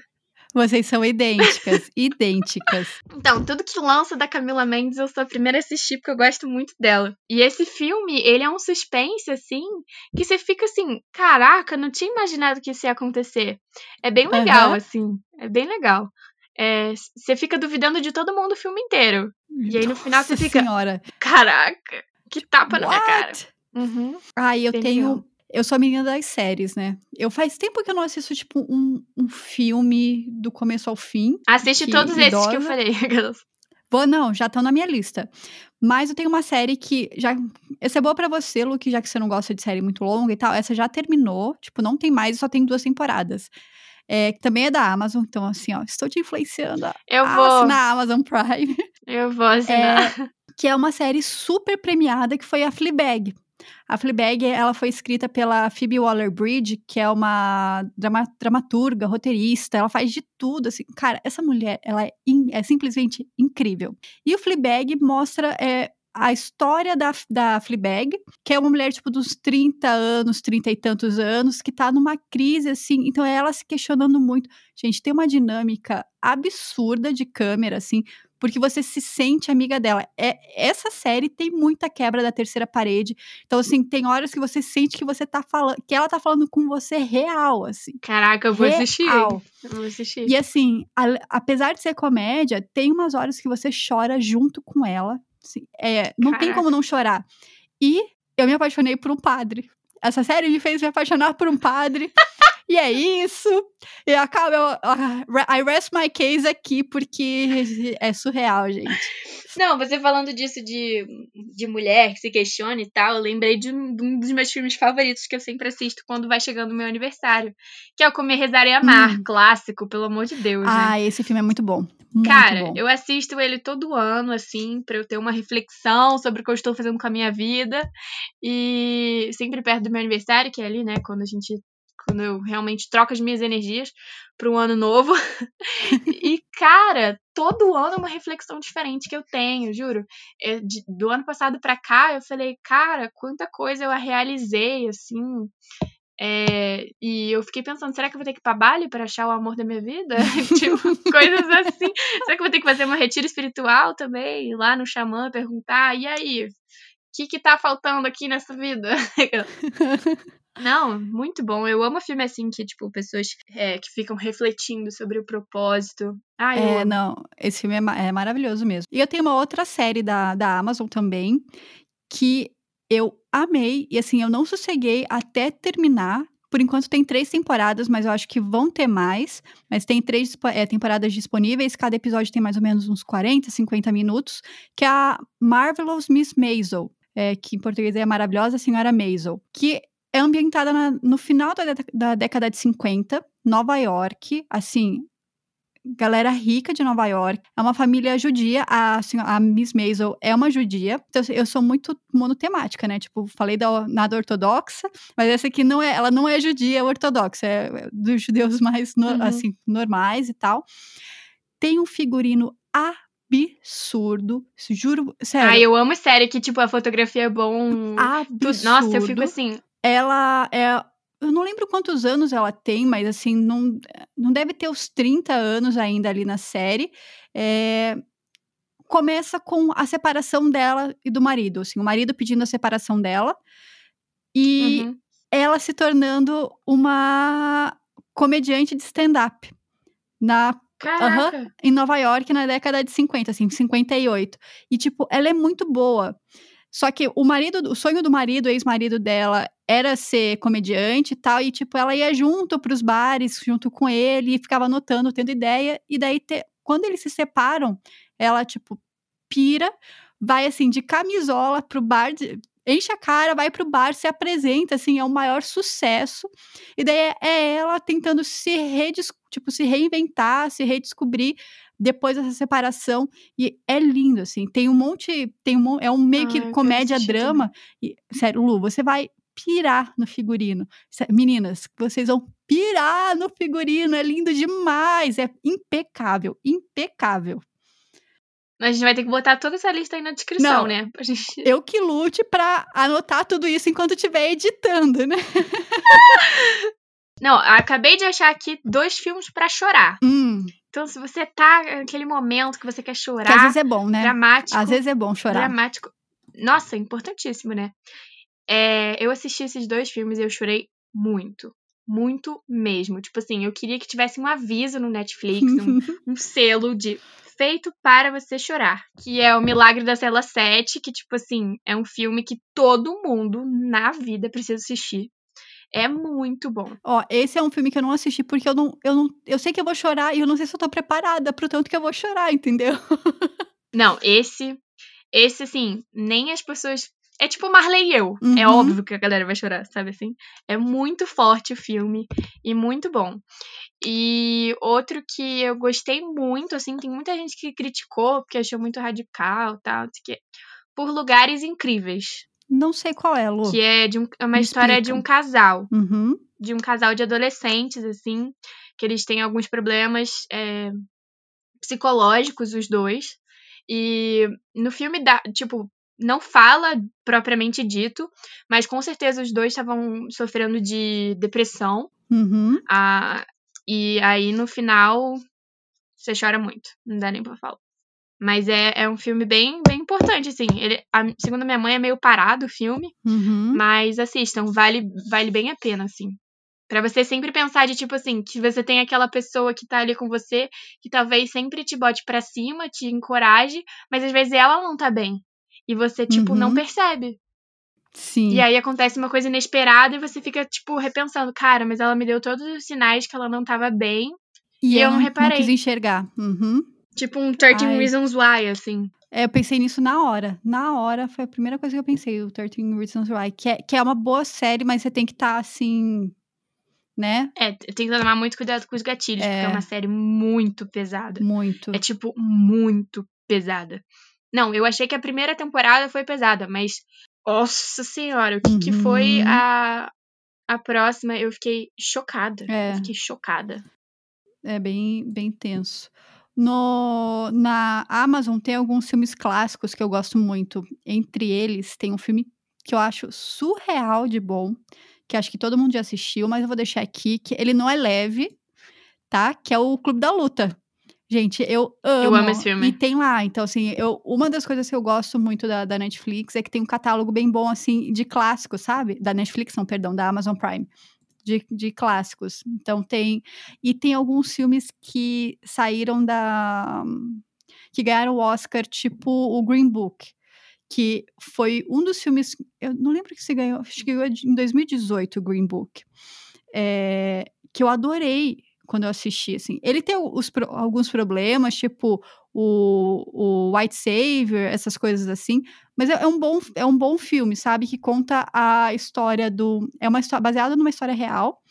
Vocês são idênticas, idênticas. Então, tudo que lança da Camila Mendes eu sou a primeira a assistir porque eu gosto muito dela. E esse filme, ele é um suspense, assim, que você fica assim, caraca, não tinha imaginado que isso ia acontecer. É bem legal, uhum. assim, é bem legal. É, você fica duvidando de todo mundo o filme inteiro. E aí no final você fica. Senhora. Caraca, que tapa What? na minha cara. Uhum. Ai, eu tenho. Eu sou a menina das séries, né? Eu faz tempo que eu não assisto, tipo, um, um filme do começo ao fim. Assiste que todos idosa. esses que eu falei. Vou, não, já estão na minha lista. Mas eu tenho uma série que já. Essa é boa para você, Luke, já que você não gosta de série muito longa e tal. Essa já terminou. Tipo, não tem mais, só tem duas temporadas. É, que também é da Amazon, então assim, ó, estou te influenciando a, eu vou. assinar a Amazon Prime. Eu vou assinar. É, que é uma série super premiada, que foi a Fleabag. A Fleabag, ela foi escrita pela Phoebe Waller-Bridge, que é uma drama, dramaturga, roteirista, ela faz de tudo, assim. Cara, essa mulher, ela é, in, é simplesmente incrível. E o Fleabag mostra é, a história da, da Fleabag, que é uma mulher, tipo, dos 30 anos, 30 e tantos anos, que tá numa crise, assim, então é ela se questionando muito. Gente, tem uma dinâmica absurda de câmera, assim, porque você se sente amiga dela. É, essa série tem muita quebra da terceira parede. Então, assim, tem horas que você sente que você tá falando, que ela tá falando com você real, assim. Caraca, eu vou real. assistir. Eu vou assistir. E assim, a, apesar de ser comédia, tem umas horas que você chora junto com ela. Assim, é, não Caraca. tem como não chorar. E eu me apaixonei por um padre. Essa série me fez me apaixonar por um padre. E é isso. E acaba. Eu, I rest my case aqui, porque é surreal, gente. Não, você falando disso de, de mulher que se questiona e tal, eu lembrei de um, de um, dos meus filmes favoritos que eu sempre assisto quando vai chegando o meu aniversário. Que é o Comer, Rezar e Amar, hum. clássico, pelo amor de Deus. Né? Ah, né? esse filme é muito bom. Muito Cara, bom. eu assisto ele todo ano, assim, para eu ter uma reflexão sobre o que eu estou fazendo com a minha vida. E sempre perto do meu aniversário, que é ali, né, quando a gente quando eu realmente troco as minhas energias para um ano novo. e, cara, todo ano é uma reflexão diferente que eu tenho, juro. Eu, de, do ano passado para cá, eu falei, cara, quanta coisa eu realizei, assim. É, e eu fiquei pensando, será que eu vou ter que ir pra Bali para achar o amor da minha vida? tipo, coisas assim. Será que eu vou ter que fazer uma retiro espiritual também? Ir lá no xamã perguntar, e aí? O que que tá faltando aqui nessa vida? Não, muito bom. Eu amo filme assim que, tipo, pessoas é, que ficam refletindo sobre o propósito. Ah, eu é, amo. não, esse filme é, é, maravilhoso mesmo. E eu tenho uma outra série da, da Amazon também, que eu amei, e assim, eu não sosseguei até terminar. Por enquanto tem três temporadas, mas eu acho que vão ter mais. Mas tem três é, temporadas disponíveis, cada episódio tem mais ou menos uns 40, 50 minutos, que é a Marvelous Miss Maisel. É, que em português é a Maravilhosa Senhora Maisel, que é ambientada na, no final da, da década de 50, Nova York, assim, galera rica de Nova York. É uma família judia. A, assim, a Miss Maisel é uma judia. Então, eu sou muito monotemática, né? Tipo, falei da nada ortodoxa, mas essa aqui não é, ela não é judia ortodoxa, é dos judeus mais, no, uhum. assim, normais e tal. Tem um figurino absurdo. Juro, sério. Ah, eu amo série que, tipo, a fotografia é bom. absurdo. Nossa, eu fico assim. Ela é. Eu não lembro quantos anos ela tem, mas assim, não, não deve ter os 30 anos ainda ali na série. É, começa com a separação dela e do marido. Assim, o marido pedindo a separação dela e Uhum. ela se tornando uma comediante de stand-up. Na Caraca. em Nova York na década de 50, assim, 58. E, tipo, ela é muito boa. Só que o marido, o sonho do marido, ex-marido dela, era ser comediante e tal. E, tipo, ela ia junto pros bares, junto com ele, e ficava anotando, tendo ideia. E daí, te- quando eles se separam, ela, tipo, pira, vai, assim, de camisola pro bar, de- enche a cara, vai pro bar, se apresenta, assim, é o maior sucesso. E daí é- ela tentando se, redis, tipo, se reinventar, se redescobrir depois dessa separação. E é lindo, assim. Tem um monte. Tem um, é um meio Ah, que comédia, drama. E, sério, Lu, você vai pirar no figurino. Meninas, vocês vão pirar no figurino. É lindo demais. É impecável. Impecável. A gente vai ter que botar toda essa lista aí na descrição, Não. né? Gente... Eu que lute pra anotar tudo isso enquanto estiver editando, né? Não, acabei de achar aqui dois filmes pra chorar. Hum, Então, se você tá naquele momento que você quer que às chorar, vezes é bom, né? dramático, Às vezes é bom chorar. dramático. Nossa, importantíssimo, né? É, eu assisti esses dois filmes e eu chorei muito. Muito mesmo. Tipo assim, eu queria que tivesse um aviso no Netflix, um, um selo de feito para você chorar. Que é o Milagre da Cela 7, que, tipo assim, é um filme que todo mundo na vida precisa assistir. É muito bom. Ó, esse é um filme que eu não assisti porque eu não, eu não. Eu sei que eu vou chorar e eu não sei se eu tô preparada pro tanto que eu vou chorar, entendeu? Não, esse. Esse, assim, nem as pessoas. É tipo Marley e eu. É Uhum. óbvio que a galera vai chorar, sabe assim? É muito forte o filme e muito bom. E outro que eu gostei muito, assim, tem muita gente que criticou porque achou muito radical e tal, não sei o quê. Por Lugares Incríveis. Não sei qual é, Lu. Que é, de um, é uma Me história de explica. um casal. Uhum. De um casal de adolescentes, assim, que eles têm alguns problemas é, psicológicos, os dois. E no filme, dá, tipo, não fala propriamente dito, mas com certeza os dois estavam sofrendo de depressão. Uhum. Ah, e aí no final você chora muito, não dá nem pra falar. Mas é, é um filme bem, bem importante, assim. Ele, a, segundo a minha mãe, é meio parado o filme, Uhum. mas assistam, vale, vale bem a pena, assim. Pra você sempre pensar de tipo assim, que você tem aquela pessoa que tá ali com você, que talvez sempre te bote pra cima, te encoraje, mas às vezes ela não tá bem. E você, tipo, não Uhum. percebe. Sim. E aí acontece uma coisa inesperada e você fica, tipo, repensando, cara, mas ela me deu todos os sinais que ela não tava bem. E eu não reparei. quis enxergar. Uhum. Tipo um 13 Ai. Reasons Why, assim. É, eu pensei nisso na hora. Na hora foi a primeira coisa que eu pensei, o 13 Reasons Why. Que é, que é uma boa série, mas você tem que estar assim. Né? É, tem que tomar muito cuidado com os gatilhos, É. porque é uma série muito pesada. Muito. É, tipo, muito pesada. Não, eu achei que a primeira temporada foi pesada, mas. Nossa senhora, o que, que foi Uhum. a, a próxima? Eu fiquei chocada. É. Eu fiquei chocada. É bem, bem tenso. No, na Amazon tem alguns filmes clássicos que eu gosto muito. Entre eles, tem um filme que eu acho surreal de bom, que acho que todo mundo já assistiu, mas eu vou deixar aqui, que ele não é leve, tá? Que é o Clube da Luta. Gente, eu amo. amo esse filme. E tem lá, então, assim, eu, uma das coisas que eu gosto muito da, da Netflix é que tem um catálogo bem bom, assim, de clássicos, sabe? Da Netflix, não, perdão, da Amazon Prime. De, de clássicos. Então tem. E tem alguns filmes que saíram da. que ganharam o Oscar, tipo o Green Book. Que foi um dos filmes. Eu não lembro que se ganhou, acho que ganhou em 2018 o Green Book. É, que eu adorei quando eu assisti, assim. Ele tem os, alguns problemas, tipo o, o White Savior, essas coisas assim. Mas é, é um bom, é um bom filme, sabe? Que conta a história do. É uma história baseada numa história real,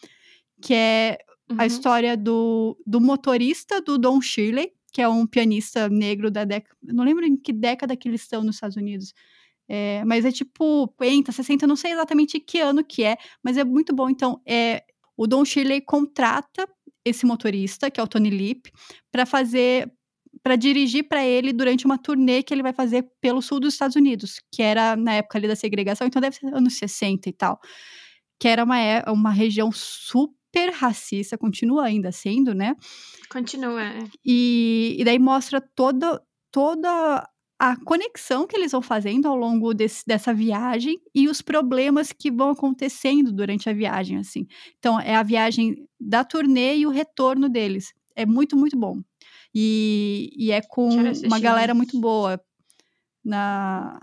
que é a Uhum. história do, do motorista do Don Shirley, que é um pianista negro da década. Não lembro em que década que eles estão nos Estados Unidos. É, mas é tipo 50, 60, não sei exatamente que ano que é, mas é muito bom. Então, é, o Don Shirley contrata esse motorista, que é o Tony Lip, para fazer para dirigir para ele durante uma turnê que ele vai fazer pelo sul dos Estados Unidos, que era na época ali da segregação, então deve ser anos 60 e tal. Que era uma, é, uma região super racista, continua ainda sendo, né? Continua. é. E, e daí mostra toda, toda a conexão que eles vão fazendo ao longo desse, dessa viagem e os problemas que vão acontecendo durante a viagem, assim. Então, é a viagem da turnê e o retorno deles. É muito, muito bom. E, e é com uma galera muito boa na,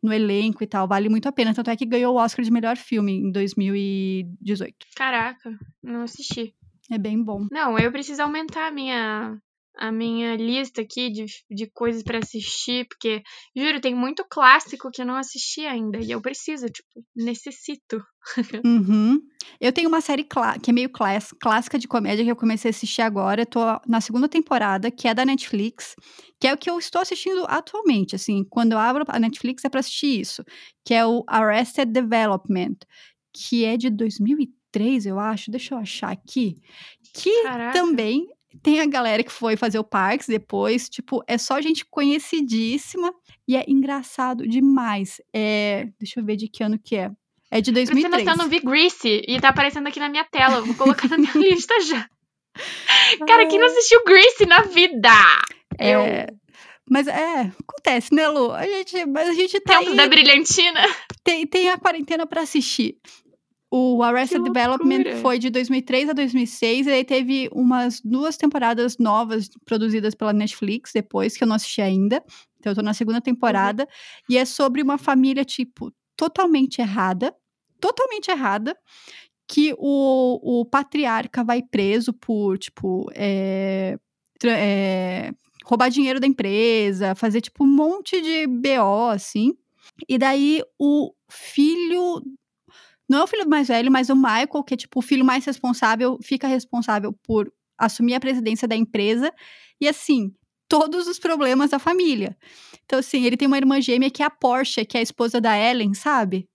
no elenco e tal. Vale muito a pena. Tanto é que ganhou o Oscar de melhor filme em 2018. Caraca, não assisti. É bem bom. Não, eu preciso aumentar a minha a minha lista aqui de, de coisas pra assistir, porque juro, tem muito clássico que eu não assisti ainda e eu preciso, tipo, necessito. Uhum. Eu tenho uma série que é meio cláss- clássica de comédia que eu comecei a assistir agora. Eu tô na segunda temporada, que é da Netflix, que é o que eu estou assistindo atualmente. Assim, quando eu abro a Netflix é pra assistir isso, que é o Arrested Development, que é de 2003, eu acho. Deixa eu achar aqui. Que Caraca. também tem a galera que foi fazer o Parks depois. Tipo, é só gente conhecidíssima e é engraçado demais. É, deixa eu ver de que ano que é. É de Pra você ter 2003. noção, eu não vi Grease e tá aparecendo aqui na minha tela. Eu vou colocar na minha lista já. Cara, quem não assistiu Grease na vida? É, Mas é, acontece, né, Lu? A gente, mas a gente tá Tempo aí, da brilhantina. tem, tem a quarentena pra assistir. O Arrested Development foi de 2003 a 2006, e aí teve umas duas temporadas novas produzidas pela Netflix depois, que eu não assisti ainda. Então eu tô na segunda temporada. E é sobre uma família, tipo, totalmente errada. Totalmente errada. Que o, o patriarca vai preso por, tipo, é, é, roubar dinheiro da empresa, fazer, tipo, um monte de BO, assim. E daí o filho. Não é o filho mais velho, mas o Michael, que é, tipo, o filho mais responsável, fica responsável por assumir a presidência da empresa. E, assim, todos os problemas da família. Então, assim, ele tem uma irmã gêmea que é a Porsche, que é a esposa da Ellen, sabe?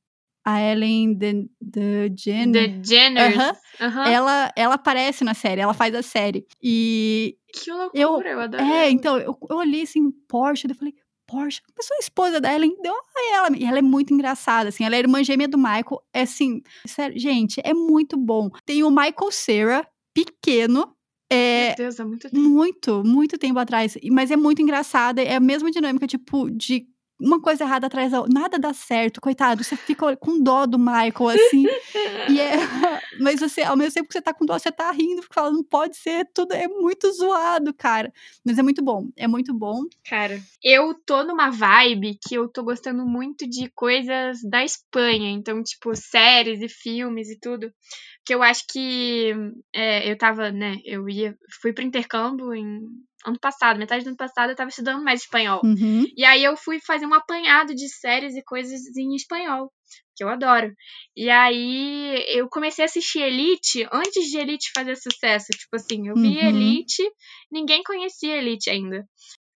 A Ellen de, de Jenner. The Jenners. Aham. Aham. Ela, ela aparece na série, ela faz a série. E. Que loucura, eu, adoro. É, então, eu, eu olhei assim, Porsche, eu falei, Porsche, mas sou a esposa dela, hein? Deu a ela. E ela é muito engraçada, assim, ela é irmã gêmea do Michael. É assim, sério, gente, é muito bom. Tem o Michael Cera, pequeno. É, Meu Deus, é muito tempo. muito, muito tempo atrás. Mas é muito engraçada. É a mesma dinâmica, tipo, de uma coisa errada atrás da outra. Nada dá certo, coitado. Você fica com dó do Michael, assim. e é. Mas você, ao mesmo tempo que você tá com dó, você tá rindo, porque fala, não pode ser, tudo é muito zoado, cara. Mas é muito bom. É muito bom. Cara, eu tô numa vibe que eu tô gostando muito de coisas da Espanha. Então, tipo, séries e filmes e tudo. Que eu acho que é, eu tava, né? Eu ia. Fui pro intercâmbio em ano passado, metade do ano passado, eu tava estudando mais espanhol. Uhum. E aí eu fui fazer um apanhado de séries e coisas em espanhol, que eu adoro. E aí eu comecei a assistir Elite antes de Elite fazer sucesso. Tipo assim, eu vi Uhum. Elite, ninguém conhecia Elite ainda.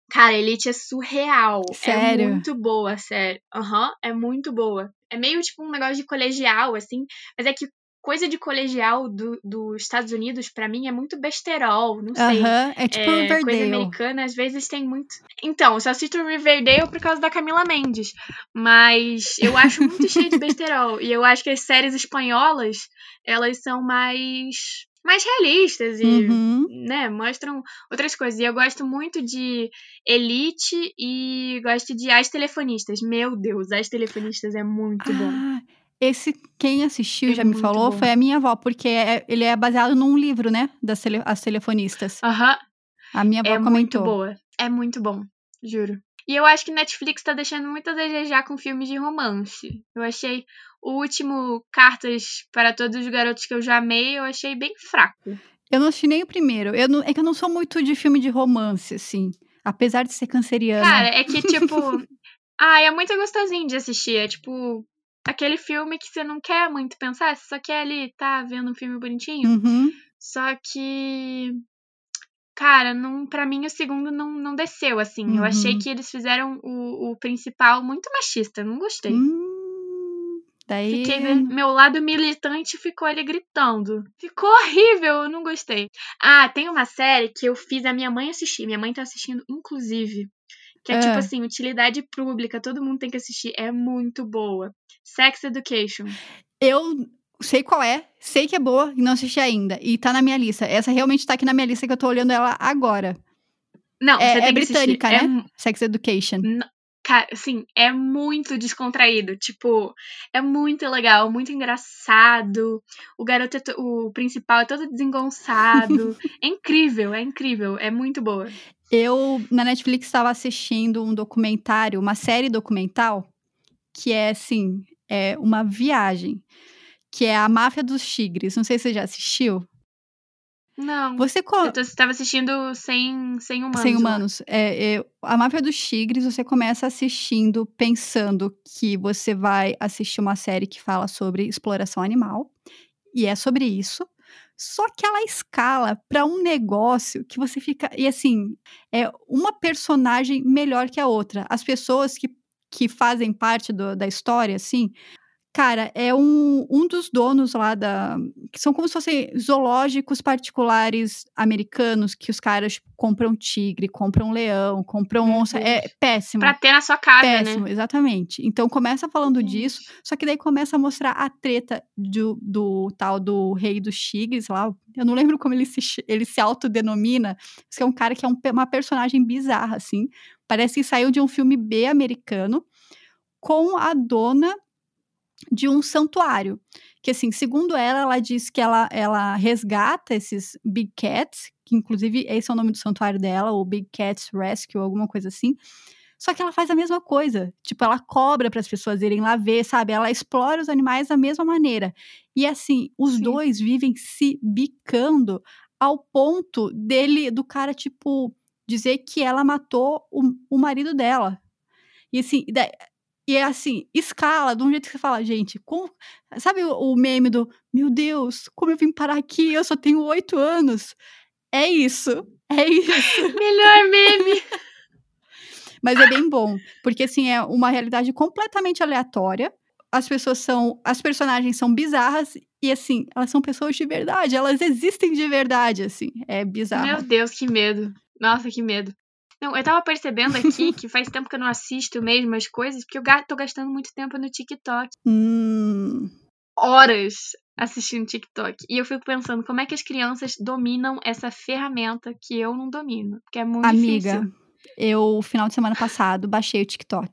Cara, Elite é surreal. Sério? É muito boa, sério. Aham, é muito boa. É meio tipo um negócio de colegial, assim. Mas é que coisa de colegial do, dos Estados Unidos, pra mim, é muito besterol. Não sei. Aham. É tipo É, coisa Riverdale. americana, às vezes tem muito. Então, eu só assisto Riverdale por causa da Camila Mendes. Mas eu acho muito cheio de besterol. E eu acho que as séries espanholas, elas são mais. mais realistas e. Uhum. Né, mostram outras coisas. E eu gosto muito de Elite e gosto de As Telefonistas. Meu Deus, As Telefonistas é muito bom. Esse, quem assistiu É já me muito falou, bom. foi a minha avó, porque é- ele é baseado num livro, né? Das tele, As Telefonistas. Aham, A minha avó é muito comentou. boa. É muito bom, juro. E eu acho que Netflix tá deixando muito a desejar com filmes de romance. Eu achei o último Cartas para Todos os Garotos que eu já amei, eu achei bem fraco. Eu não assisti nem o primeiro. Eu não- é que eu não sou muito de filme de romance, assim. Apesar de ser canceriana. Cara, é que tipo. ah, é muito gostosinho de assistir. É tipo. Aquele filme que você não quer muito pensar, você só quer ali, tá vendo um filme bonitinho. Uhum. Só que. Cara, não, pra mim o segundo não, não desceu, assim. Eu achei Uhum. que eles fizeram o, o principal muito machista. Não gostei. Hum, Daí. Fiquei, meu lado militante ficou ali gritando. Ficou horrível, eu não gostei. Ah, tem uma série que eu fiz a minha mãe assistir. Minha mãe tá assistindo, inclusive. Que é, É. tipo assim, utilidade pública, todo mundo tem que assistir. É muito boa. Sex Education. Eu sei qual é, sei que é boa e não assisti ainda. E tá na minha lista. Essa realmente tá aqui na minha lista que eu tô olhando ela agora. Não, É- é que assistir. britânica, É né? mu- Sex Education. Cara, assim, é muito descontraído. Tipo, é muito legal, muito engraçado. O garoto, é o principal é todo desengonçado. é incrível, é incrível. É muito boa. Eu, na Netflix, estava assistindo um documentário, uma série documental, que é, assim, é uma viagem, que é a Máfia dos Tigres. Não sei se você já assistiu. Não. Você co- Eu tô, tava assistindo sem, sem humanos. Sem humanos. É, é, a Máfia dos Tigres, você começa assistindo pensando que você vai assistir uma série que fala sobre exploração animal. E é sobre isso. Só que ela escala para um negócio que você fica. E assim, é uma personagem melhor que a outra. As pessoas que, que fazem parte do- da história, assim. Cara, é um, um dos donos lá da. Que são como se fossem zoológicos particulares americanos que os caras tipo, compram tigre, compram leão, compram onça. É Deus. péssimo. Pra ter na sua casa, Péssimo, né? exatamente. Então começa falando disso, só que daí começa a mostrar a treta do, do tal do rei dos tigres lá. Eu não lembro como ele se, ele se autodenomina, mas que é um cara que é um uma personagem bizarra, assim. Parece que saiu de um filme B americano com a dona de um santuário. Que, assim, segundo ela, ela diz que ela, ela resgata esses Big Cats, que inclusive esse é o nome do santuário dela, o Big Cats Rescue, alguma coisa assim. Só que ela faz a mesma coisa. Tipo, ela cobra para as pessoas irem lá ver, sabe? Ela explora os animais da mesma maneira. E assim, os Sim. dois vivem se bicando ao ponto dele, do cara, tipo, dizer que ela matou o, o marido dela. E assim, e é assim, escala de um jeito que você fala, gente, como- sabe o, o meme do meu Deus, como eu vim parar aqui? Eu só tenho oito anos. É isso, é isso. Melhor meme. Mas é bem bom, porque assim, é uma realidade completamente aleatória. As pessoas são. As personagens são bizarras e assim, elas são pessoas de verdade, elas existem de verdade, assim. É bizarro. Meu Deus, que medo. Nossa, que medo. Não, eu tava percebendo aqui que faz tempo que eu não assisto mesmo as coisas, porque eu tô gastando muito tempo no TikTok. Hum, Horas assistindo TikTok. E eu fico pensando, como é que as crianças dominam essa ferramenta que eu não domino? Porque é muito amiga, difícil. eu, final de semana passado, baixei o TikTok.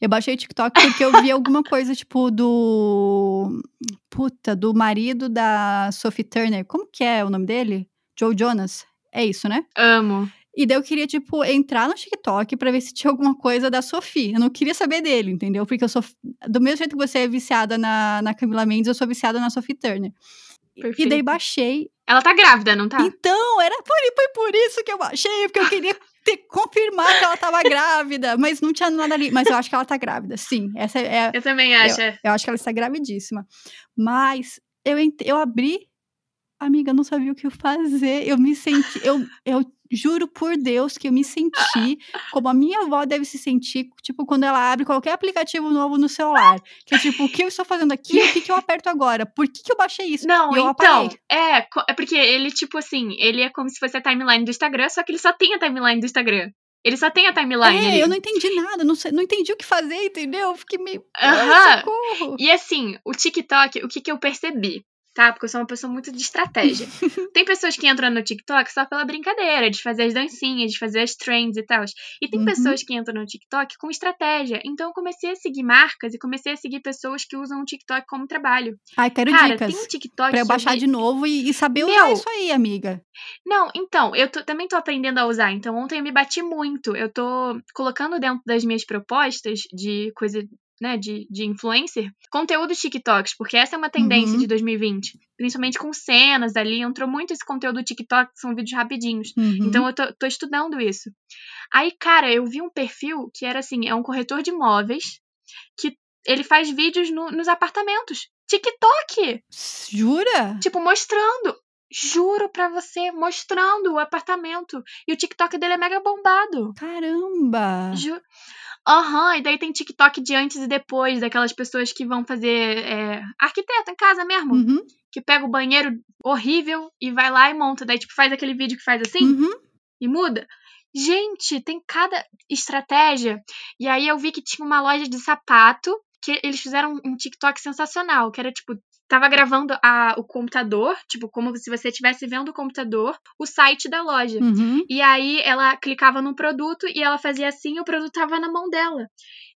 Eu baixei o TikTok porque eu vi alguma coisa, tipo, do. Puta, do marido da Sophie Turner. Como que é o nome dele? Joe Jonas. É isso, né? Amo. E daí eu queria, tipo, entrar no TikTok pra ver se tinha alguma coisa da Sophie. Eu não queria saber dele, entendeu? Porque eu sou. Do mesmo jeito que você é viciada na, na Camila Mendes, eu sou viciada na Sophie Turner. E daí Perfeito. baixei. Ela tá grávida, não tá? Então, era por, foi por isso que eu baixei, porque eu queria ter, confirmar que ela tava grávida. Mas não tinha nada ali. Mas eu acho que ela tá grávida, sim. Essa é. Eu também acho. é. Eu acho que ela está gravidíssima. Mas eu, eu abri. Amiga, eu não sabia o que fazer. Eu me senti. Eu, eu juro por Deus que eu me senti como a minha avó deve se sentir, tipo, quando ela abre qualquer aplicativo novo no celular. Que é tipo, o que eu estou fazendo aqui? O que, que eu aperto agora? Por que, que eu baixei isso? Não, então, apaguei. é, é porque ele, tipo assim, ele é como se fosse a timeline do Instagram, só que ele só tem a timeline do Instagram. Ele só tem a timeline É, ali. eu não entendi nada, não, sei- não entendi o que fazer, entendeu? Eu fiquei meio. Aham. Ai, socorro. E assim, o TikTok, o que, que eu percebi, tá? Porque eu sou uma pessoa muito de estratégia. Tem pessoas que entram no TikTok só pela brincadeira, de fazer as dancinhas, de fazer as trends e tal. E tem Uhum. pessoas que entram no TikTok com estratégia. Então eu comecei a seguir marcas e comecei a seguir pessoas que usam o TikTok como trabalho. Ai, quero Cara, dicas. tem um TikTok Pra eu baixar vi- de novo e, e saber usar Meu, isso aí, amiga. Não, então, eu tô- também tô aprendendo a usar. Então, ontem eu me bati muito. Eu tô colocando dentro das minhas propostas de coisa, né, de, de influencer, conteúdo TikToks, porque essa é uma tendência Uhum. de 2020. Principalmente com cenas ali. Entrou muito esse conteúdo TikTok, que são vídeos rapidinhos. Uhum. Então, eu tô, tô estudando isso. Aí, cara, eu vi um perfil que era assim: é um corretor de imóveis que ele faz vídeos no- nos apartamentos. TikTok! Jura? Tipo, mostrando. Juro pra você, mostrando o apartamento. E o TikTok dele é mega bombado. Caramba! Ju... Aham, e daí tem TikTok de antes e depois, daquelas pessoas que vão fazer é, arquiteto em casa mesmo. Uhum. Que pega o banheiro horrível e vai lá e monta. Daí, tipo, faz aquele vídeo que faz assim Uhum. e muda. Gente, tem cada estratégia. E aí eu vi que tinha uma loja de sapato que eles fizeram um TikTok sensacional, que era tipo, tava gravando a, o computador, tipo, como se você estivesse vendo o computador, o site da loja. Uhum. E aí ela clicava no produto e ela fazia assim e o produto tava na mão dela.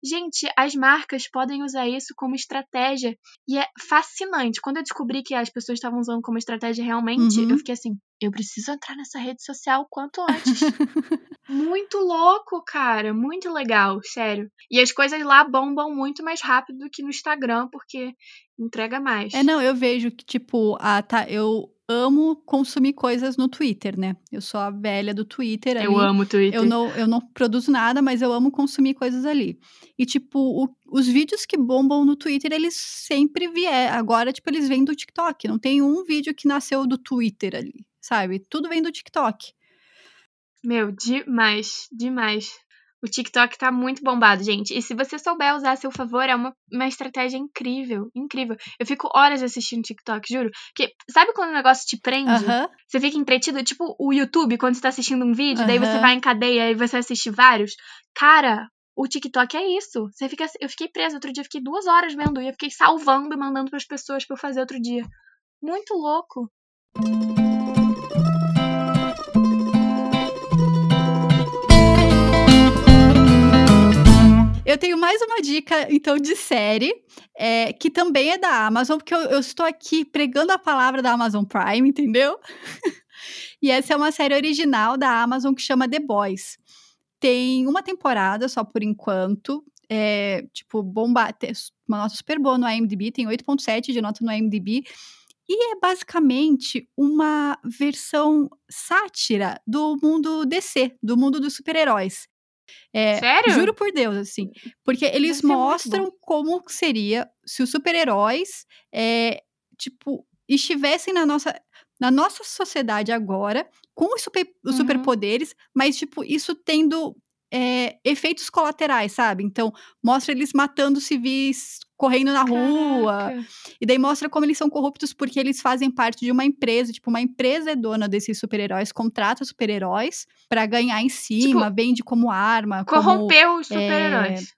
Gente, as marcas podem usar isso como estratégia e é fascinante. Quando eu descobri que as pessoas estavam usando como estratégia realmente, Uhum. eu fiquei assim, eu preciso entrar nessa rede social o quanto antes. muito louco, cara, muito legal, sério. E as coisas lá bombam muito mais rápido do que no Instagram, porque entrega mais. É, não, eu vejo que, tipo, a, tá, eu amo consumir coisas no Twitter, né? Eu sou a velha do Twitter ali. eu amo o Twitter. Eu não, eu não produzo nada, mas eu amo consumir coisas ali. E, tipo, o- os vídeos que bombam no Twitter, eles sempre vieram. Agora, tipo, eles vêm do TikTok. Não tem um vídeo que nasceu do Twitter ali, sabe? Tudo vem do TikTok. Meu, demais, demais. O TikTok tá muito bombado, gente. E se você souber usar a seu favor, é uma, uma estratégia incrível, incrível. Eu fico horas assistindo TikTok, juro. Porque sabe quando o negócio te prende? Aham. Você fica entretido, tipo o YouTube, quando você tá assistindo um vídeo, daí você vai em cadeia e você assiste vários. Cara, o TikTok é isso. Você fica, eu fiquei presa outro dia, fiquei duas horas vendo e eu fiquei salvando e mandando pras pessoas pra eu fazer outro dia. Muito louco. Eu tenho mais uma dica, então, de série, é, que também é da Amazon, porque eu, eu estou aqui pregando a palavra da Amazon Prime, entendeu? e essa é uma série original da Amazon que chama The Boys. Tem uma temporada só por enquanto. É, tipo, bomba, uma nota super boa no IMDb, tem 8.7 de nota no IMDb. E é basicamente uma versão sátira do mundo DC, do mundo dos super-heróis. É, Sério? Juro por Deus, assim. Porque eles mostram como seria se os super-heróis, é, tipo, estivessem na nossa, na nossa sociedade agora, com os, super, os Uhum. superpoderes, mas, tipo, isso tendo é, efeitos colaterais, sabe? Então, mostra eles matando civis, correndo na rua. Caraca. E daí mostra como eles são corruptos porque eles fazem parte de uma empresa, tipo, uma empresa é dona desses super-heróis, contrata super-heróis pra ganhar em cima, vende como arma, como Corrompeu os super-heróis.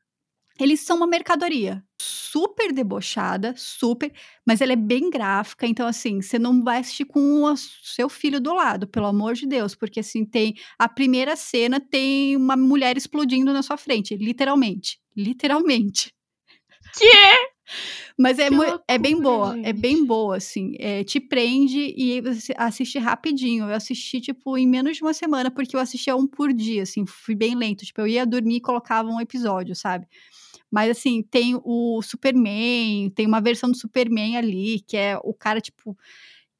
eles são uma mercadoria super debochada, super, mas ela é bem gráfica, então assim, você não vai assistir com o seu filho do lado, pelo amor de Deus, porque assim, tem a primeira cena tem uma mulher explodindo na sua frente, literalmente, literalmente. Que é? Mas é, é bem boa, é gente. bem boa, assim. é, te prende e você assiste rapidinho. Eu assisti, tipo, em menos de uma semana, porque eu assistia um por dia, assim, fui bem lento. Tipo, eu ia dormir e colocava um episódio, sabe? Mas, assim, tem o Superman, tem uma versão do Superman ali, que é o cara, tipo,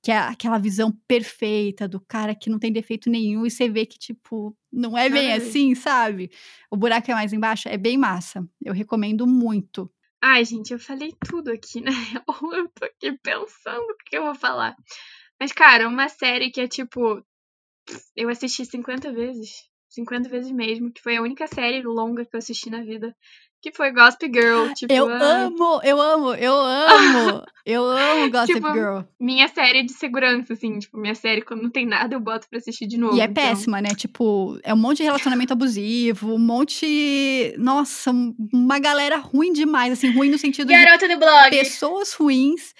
que é aquela visão perfeita do cara que não tem defeito nenhum, e você vê que, tipo, não é bem Ai. assim, sabe? O buraco é mais embaixo, é bem massa. Eu recomendo muito. Ai, gente, eu falei tudo aqui, né? Ou eu tô aqui pensando o que eu vou falar. Mas, cara, uma série que é tipo. Eu assisti 50 vezes. 50 vezes mesmo. Que foi a única série longa que eu assisti na vida. Que foi Gossip Girl. Tipo, Eu ai, amo, eu amo, eu amo. eu amo Gossip Tipo, Girl. minha série de segurança, assim. Tipo, minha série, quando não tem nada, eu boto pra assistir de novo. E é então. péssima, né? Tipo, é um monte de relacionamento abusivo, um monte. Nossa, um- uma galera ruim demais. Assim, ruim no sentido de Garota do blog! pessoas ruins.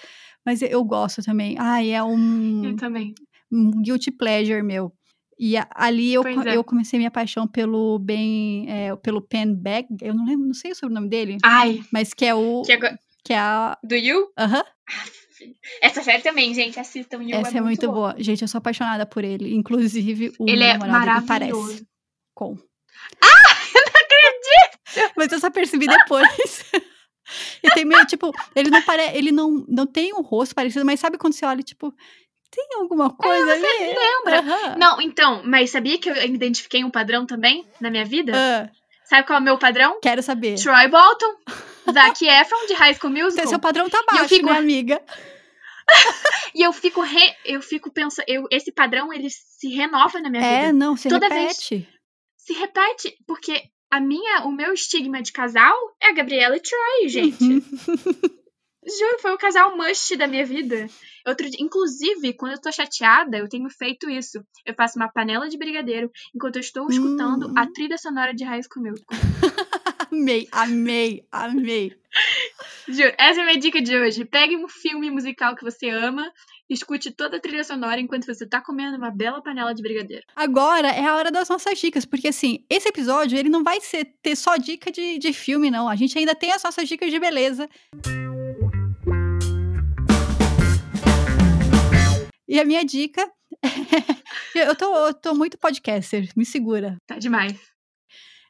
Mas eu gosto também. Ai, é um, Eu também. um guilty pleasure meu. E ali eu, é. eu comecei minha paixão pelo Ben, é, pelo Pen Bag. Eu não lembro, não sei o sobrenome dele, Ai, mas que é o. que agora. Que é a. Do You? Aham. Essa série também, gente. Assistam You. Essa é muito boa. Gente, eu sou apaixonada por ele. Inclusive, o Ele é maravilhoso. parece com. Ah, eu não acredito! Mas eu só percebi depois. e tem meio, tipo, ele não parece. Ele não, não tem um rosto parecido, mas sabe quando você olha, tipo, tem alguma coisa ali? lembra. Aham. Não, então, mas sabia que eu identifiquei um padrão também na minha vida? Ah, Sabe qual é o meu padrão? quero saber. Troy Bolton, Zac Efron de High School Musical. Seu padrão tá eu baixo, fico- né, amiga? E eu fico re... eu fico pensando, eu... esse padrão ele se renova na minha É, vida. não, você Toda vez. repete. Se repete, porque a minha, o meu estigma de casal é a Gabriela e Troy, gente. Juro, foi o casal must da minha vida. Outro dia, inclusive, quando eu tô chateada, eu tenho feito isso. Eu faço uma panela de brigadeiro enquanto eu estou escutando Hum. a trilha sonora de School Musical. amei, amei, amei. Juro, essa é a minha dica de hoje. Pegue um filme musical que você ama, escute toda a trilha sonora enquanto você tá comendo uma bela panela de brigadeiro. Agora é a hora das nossas dicas, porque assim, esse episódio ele não vai ser ter só dica de, de filme, não. A gente ainda tem as nossas dicas de beleza. E a minha dica. eu, tô, eu tô muito podcaster, me segura. Tá demais.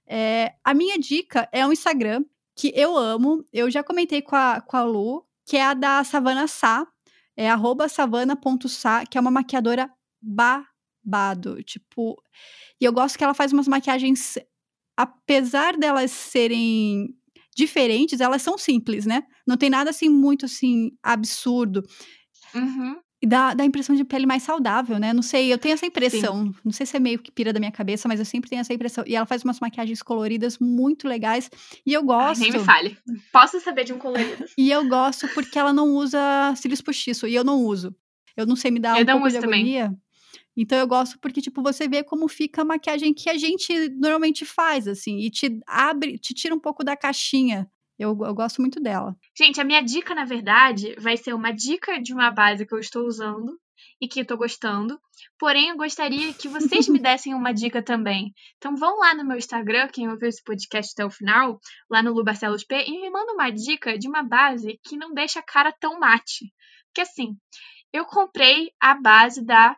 É, a minha dica é um Instagram que eu amo. Eu já comentei com a, com a Lu, que é a da Savana Sá. É arroba savana.sa, que é uma maquiadora babado. Tipo, e eu gosto que ela faz umas maquiagens, apesar delas serem diferentes, elas são simples, né? Não tem nada assim muito assim absurdo. Uhum. E dá, dá a impressão de pele mais saudável, né? Não sei, eu tenho essa impressão. Não sei se é meio que pira da minha cabeça, mas eu sempre tenho essa impressão. E ela faz umas maquiagens coloridas muito legais. E eu Ai, gosto. nem me fale. Posso saber de um colorido? E eu gosto porque ela não usa cílios postiço. E eu não uso. Eu não sei me dar Eu um pouco de também. agonia. Então eu gosto porque, tipo, você vê como fica a maquiagem que a gente normalmente faz, assim. E te abre, te tira um pouco da caixinha. Eu, eu gosto muito dela. Gente, a minha dica, na verdade, vai ser uma dica de uma base que eu estou usando e que eu tô gostando. Porém, eu gostaria que vocês me dessem uma dica também. Então vão lá no meu Instagram, quem ouviu esse podcast até o final, lá no Lu Barcelos P, e me manda uma dica de uma base que não deixa a cara tão mate. Porque assim, eu comprei a base da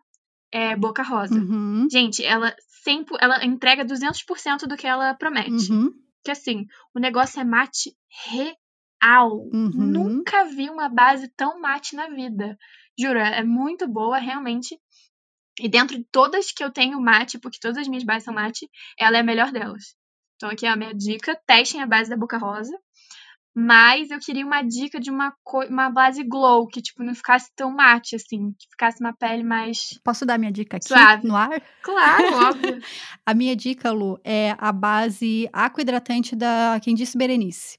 é, Boca Rosa. Uhum. Gente, ela sempre ela entrega 200% do que ela promete. Uhum. Que assim, o negócio é mate real. Uhum. Nunca vi uma base tão mate na vida. Juro, é muito boa, realmente. E dentro de todas que eu tenho mate, porque todas as minhas bases são mate, ela é a melhor delas. Então aqui é a minha dica, testem a base da Boca Rosa. Mas eu queria uma dica de uma, uma base glow, que tipo não ficasse tão mate assim, que ficasse uma pele mais Posso dar minha dica aqui Suave. no ar? claro, óbvio. A minha dica, Lu, é a base aqua-hidratante da Quem Disse Berenice.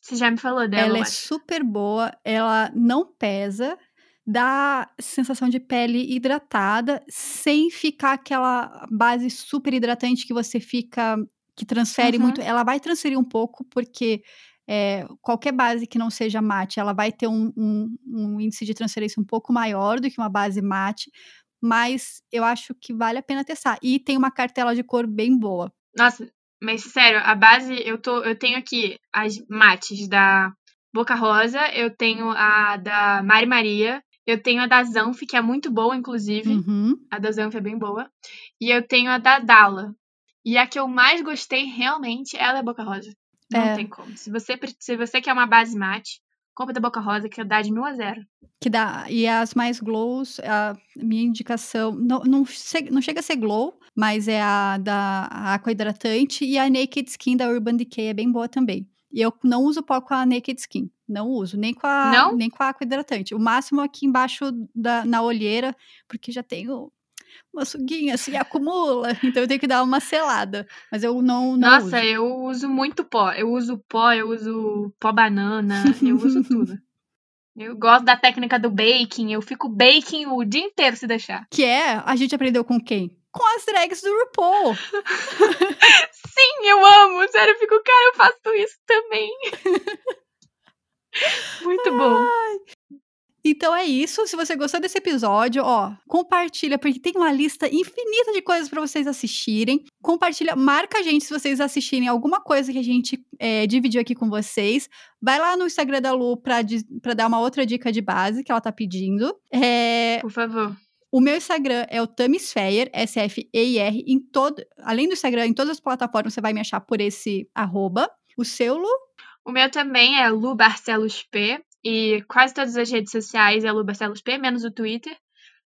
Você já me falou dela, ela é acho. super boa, ela não pesa, dá sensação de pele hidratada, sem ficar aquela base super hidratante que você fica, que transfere Uhum. muito. Ela vai transferir um pouco, porque é, qualquer base que não seja mate, ela vai ter um, um- um índice de transferência um pouco maior do que uma base mate, mas eu acho que vale a pena testar. E tem uma cartela de cor bem boa. Nossa, mas sério, a base eu tô, eu tenho aqui as mates da Boca Rosa, eu tenho a da Mari Maria, eu tenho a da Zanf, que é muito boa, inclusive. Uhum. A da Zanf é bem boa. E eu tenho a da Dala. E a que eu mais gostei realmente é a da Boca Rosa. Não É. tem como. Se você, se você quer uma base mate, compra da Boca Rosa, que dá de mil a zero. Que dá, e as mais glows, a minha indicação, não, não, não chega a ser glow, mas é a da Aqua Hidratante e a Naked Skin da Urban Decay é bem boa também. E eu não uso pó com a Naked Skin, não uso, nem com a, Não? nem com a Aqua Hidratante. O máximo aqui embaixo da, na olheira, porque já tenho uma suguinha assim, acumula, então eu tenho que dar uma selada. Mas eu não, não Nossa, uso. eu uso muito pó. Eu uso pó, eu uso pó banana, eu uso tudo. Eu gosto da técnica do baking, eu fico baking o dia inteiro se deixar. Que é, a gente aprendeu com quem? Com as drags do RuPaul. Sim, eu amo. Sério, eu fico, cara, eu faço isso também. Muito bom. Então é isso. Se você gostou desse episódio, ó, compartilha, porque tem uma lista infinita de coisas pra vocês assistirem. Compartilha, marca a gente se vocês assistirem alguma coisa que a gente é, dividiu aqui com vocês. Vai lá no Instagram da Lu pra, pra dar uma outra dica de base que ela tá pedindo. É, Por favor. o meu Instagram é o Tamisfeyer, S-F-E-I-R, em todo, além do Instagram, em todas as plataformas você vai me achar por esse arroba. O seu, Lu? O meu também é Lu Barcelos P. E quase todas as redes sociais é Lu Barcelos P, menos o Twitter,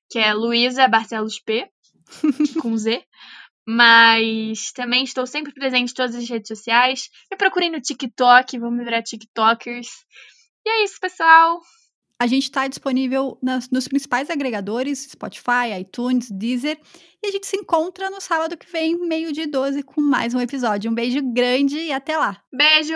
que é Luísa Barcelos P, com Z. Mas também estou sempre presente em todas as redes sociais. Me procurem no TikTok, vamos virar TikTokers. E é isso, pessoal. A gente está disponível nas, nos principais agregadores, Spotify, iTunes, Deezer. E a gente se encontra no sábado que vem, meio de 12, com mais um episódio. Um beijo grande e até lá. Beijo!